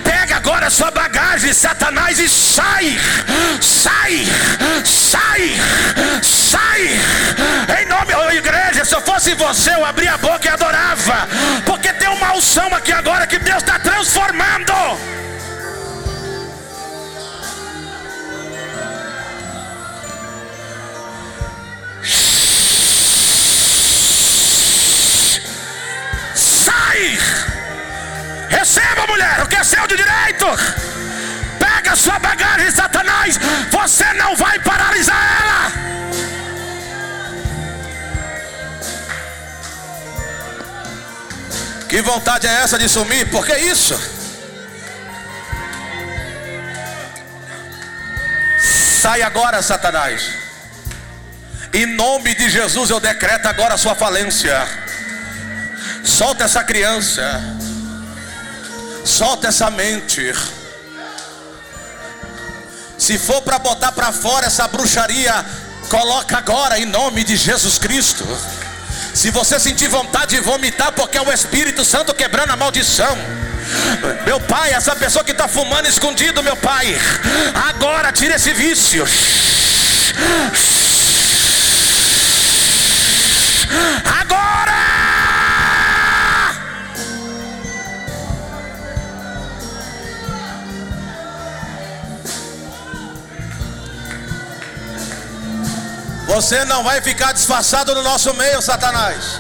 Pega agora sua bagagem, Satanás, e sai, sai, sai, sai. Em nome da igreja, se eu fosse você, eu abria a boca e adorava, porque tem uma unção aqui agora que Deus está transformando. Receba, mulher, o que é seu de direito. Pega sua bagagem, Satanás. Você não vai paralisar ela. Que vontade é essa de sumir? Por que isso? Sai agora, Satanás. Em nome de Jesus eu decreto agora a sua falência. Solta essa criança. Solta essa mente. Se for para botar para fora essa bruxaria, coloca agora em nome de Jesus Cristo. Se você sentir vontade de vomitar, porque é o Espírito Santo quebrando a maldição. Meu pai, essa pessoa que está fumando escondido, meu pai, agora tira esse vício. Agora! Você não vai ficar disfarçado no nosso meio, Satanás.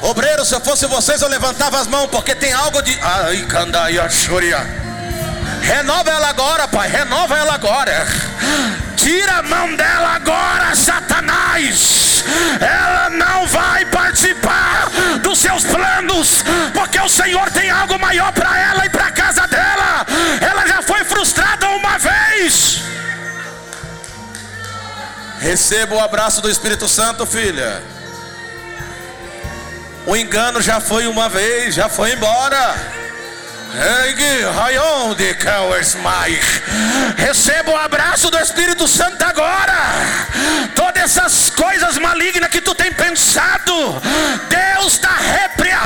Obreiro, se eu fosse vocês, eu levantava as mãos, porque tem algo de. Ai, candaia, Renova ela agora, pai. Renova ela agora. Tira a mão dela agora, Satanás. Ela não vai participar dos seus planos, porque o Senhor tem algo maior para ela e para a casa dela. Receba o abraço do Espírito Santo, filha. O engano já foi uma vez, já foi embora. Receba o abraço do Espírito Santo agora. Todas essas coisas malignas que tu tem pensado, Deus está repreendendo.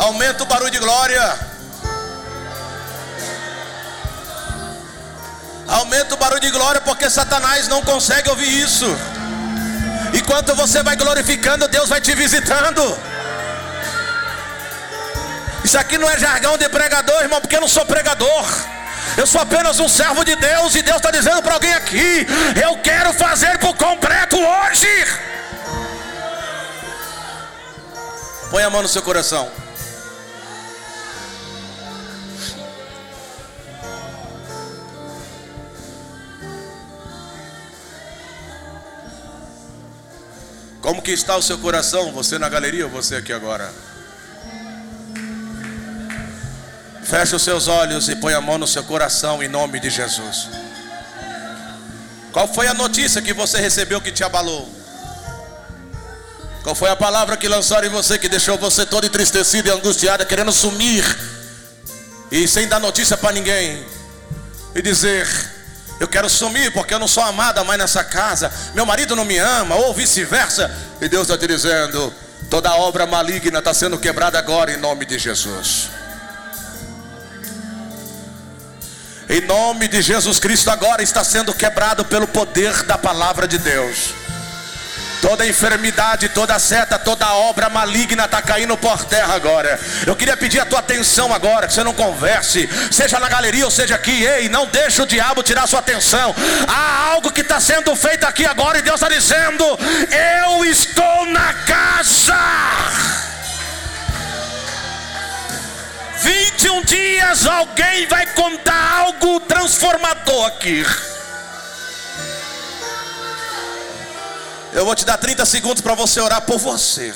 Aumenta o barulho de glória. Aumenta o barulho de glória, porque Satanás não consegue ouvir isso. Enquanto você vai glorificando, Deus vai te visitando. Isso aqui não é jargão de pregador, irmão, porque eu não sou pregador. Eu sou apenas um servo de Deus e Deus está dizendo para alguém aqui: Eu quero fazer por completo hoje. Põe a mão no seu coração. Como que está o seu coração? Você na galeria ou você aqui agora? Feche os seus olhos e põe a mão no seu coração em nome de Jesus. Qual foi a notícia que você recebeu que te abalou? Qual foi a palavra que lançaram em você que deixou você todo entristecido e angustiado, querendo sumir e sem dar notícia para ninguém e dizer: eu quero sumir porque eu não sou amada mais nessa casa. Meu marido não me ama, ou vice-versa. E Deus está te dizendo: toda obra maligna está sendo quebrada agora em nome de Jesus. Em nome de Jesus Cristo, agora está sendo quebrado pelo poder da palavra de Deus. Toda enfermidade, toda seta, toda obra maligna está caindo por terra agora. Eu queria pedir a tua atenção agora, que você não converse, seja na galeria ou seja aqui. Ei, não deixa o diabo tirar sua atenção. Há algo que está sendo feito aqui agora e Deus está dizendo: Eu estou na casa. 21 dias alguém vai contar algo transformador aqui. Eu vou te dar 30 segundos para você orar por você.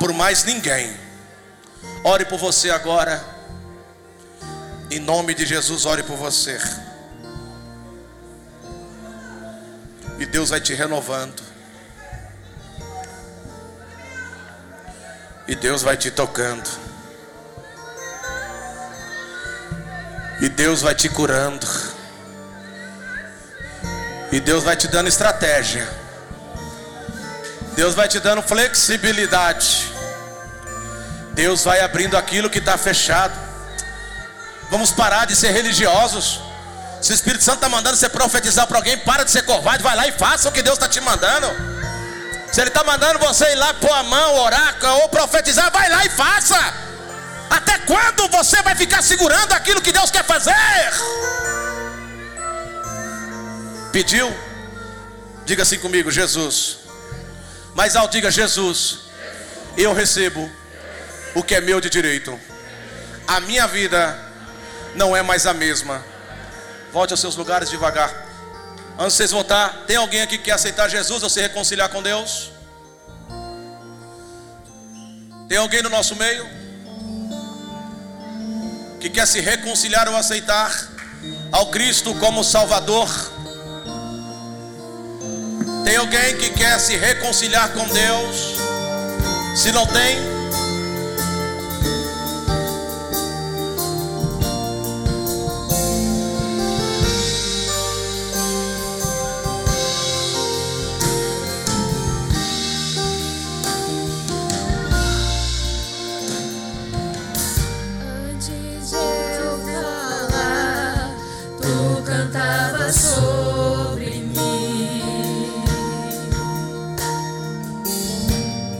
Por mais ninguém. Ore por você agora. Em nome de Jesus, ore por você. E Deus vai te renovando. E Deus vai te tocando. E Deus vai te curando. E Deus vai te dando estratégia. Deus vai te dando flexibilidade. Deus vai abrindo aquilo que está fechado. Vamos parar de ser religiosos. Se o Espírito Santo está mandando você profetizar para alguém, para de ser covarde, vai lá e faça o que Deus está te mandando. Se Ele está mandando você ir lá pôr a mão, orar ou profetizar, vai lá e faça. Até quando você vai ficar segurando aquilo que Deus quer fazer? Pediu? Diga assim comigo, Jesus. Mais alto, diga: Jesus, eu recebo o que é meu de direito. A minha vida não é mais a mesma. Volte aos seus lugares devagar. Antes de vocês voltar, tem alguém aqui que quer aceitar Jesus ou se reconciliar com Deus? Tem alguém no nosso meio que quer se reconciliar ou aceitar ao Cristo como Salvador? Tem alguém que quer se reconciliar com Deus? Se não tem,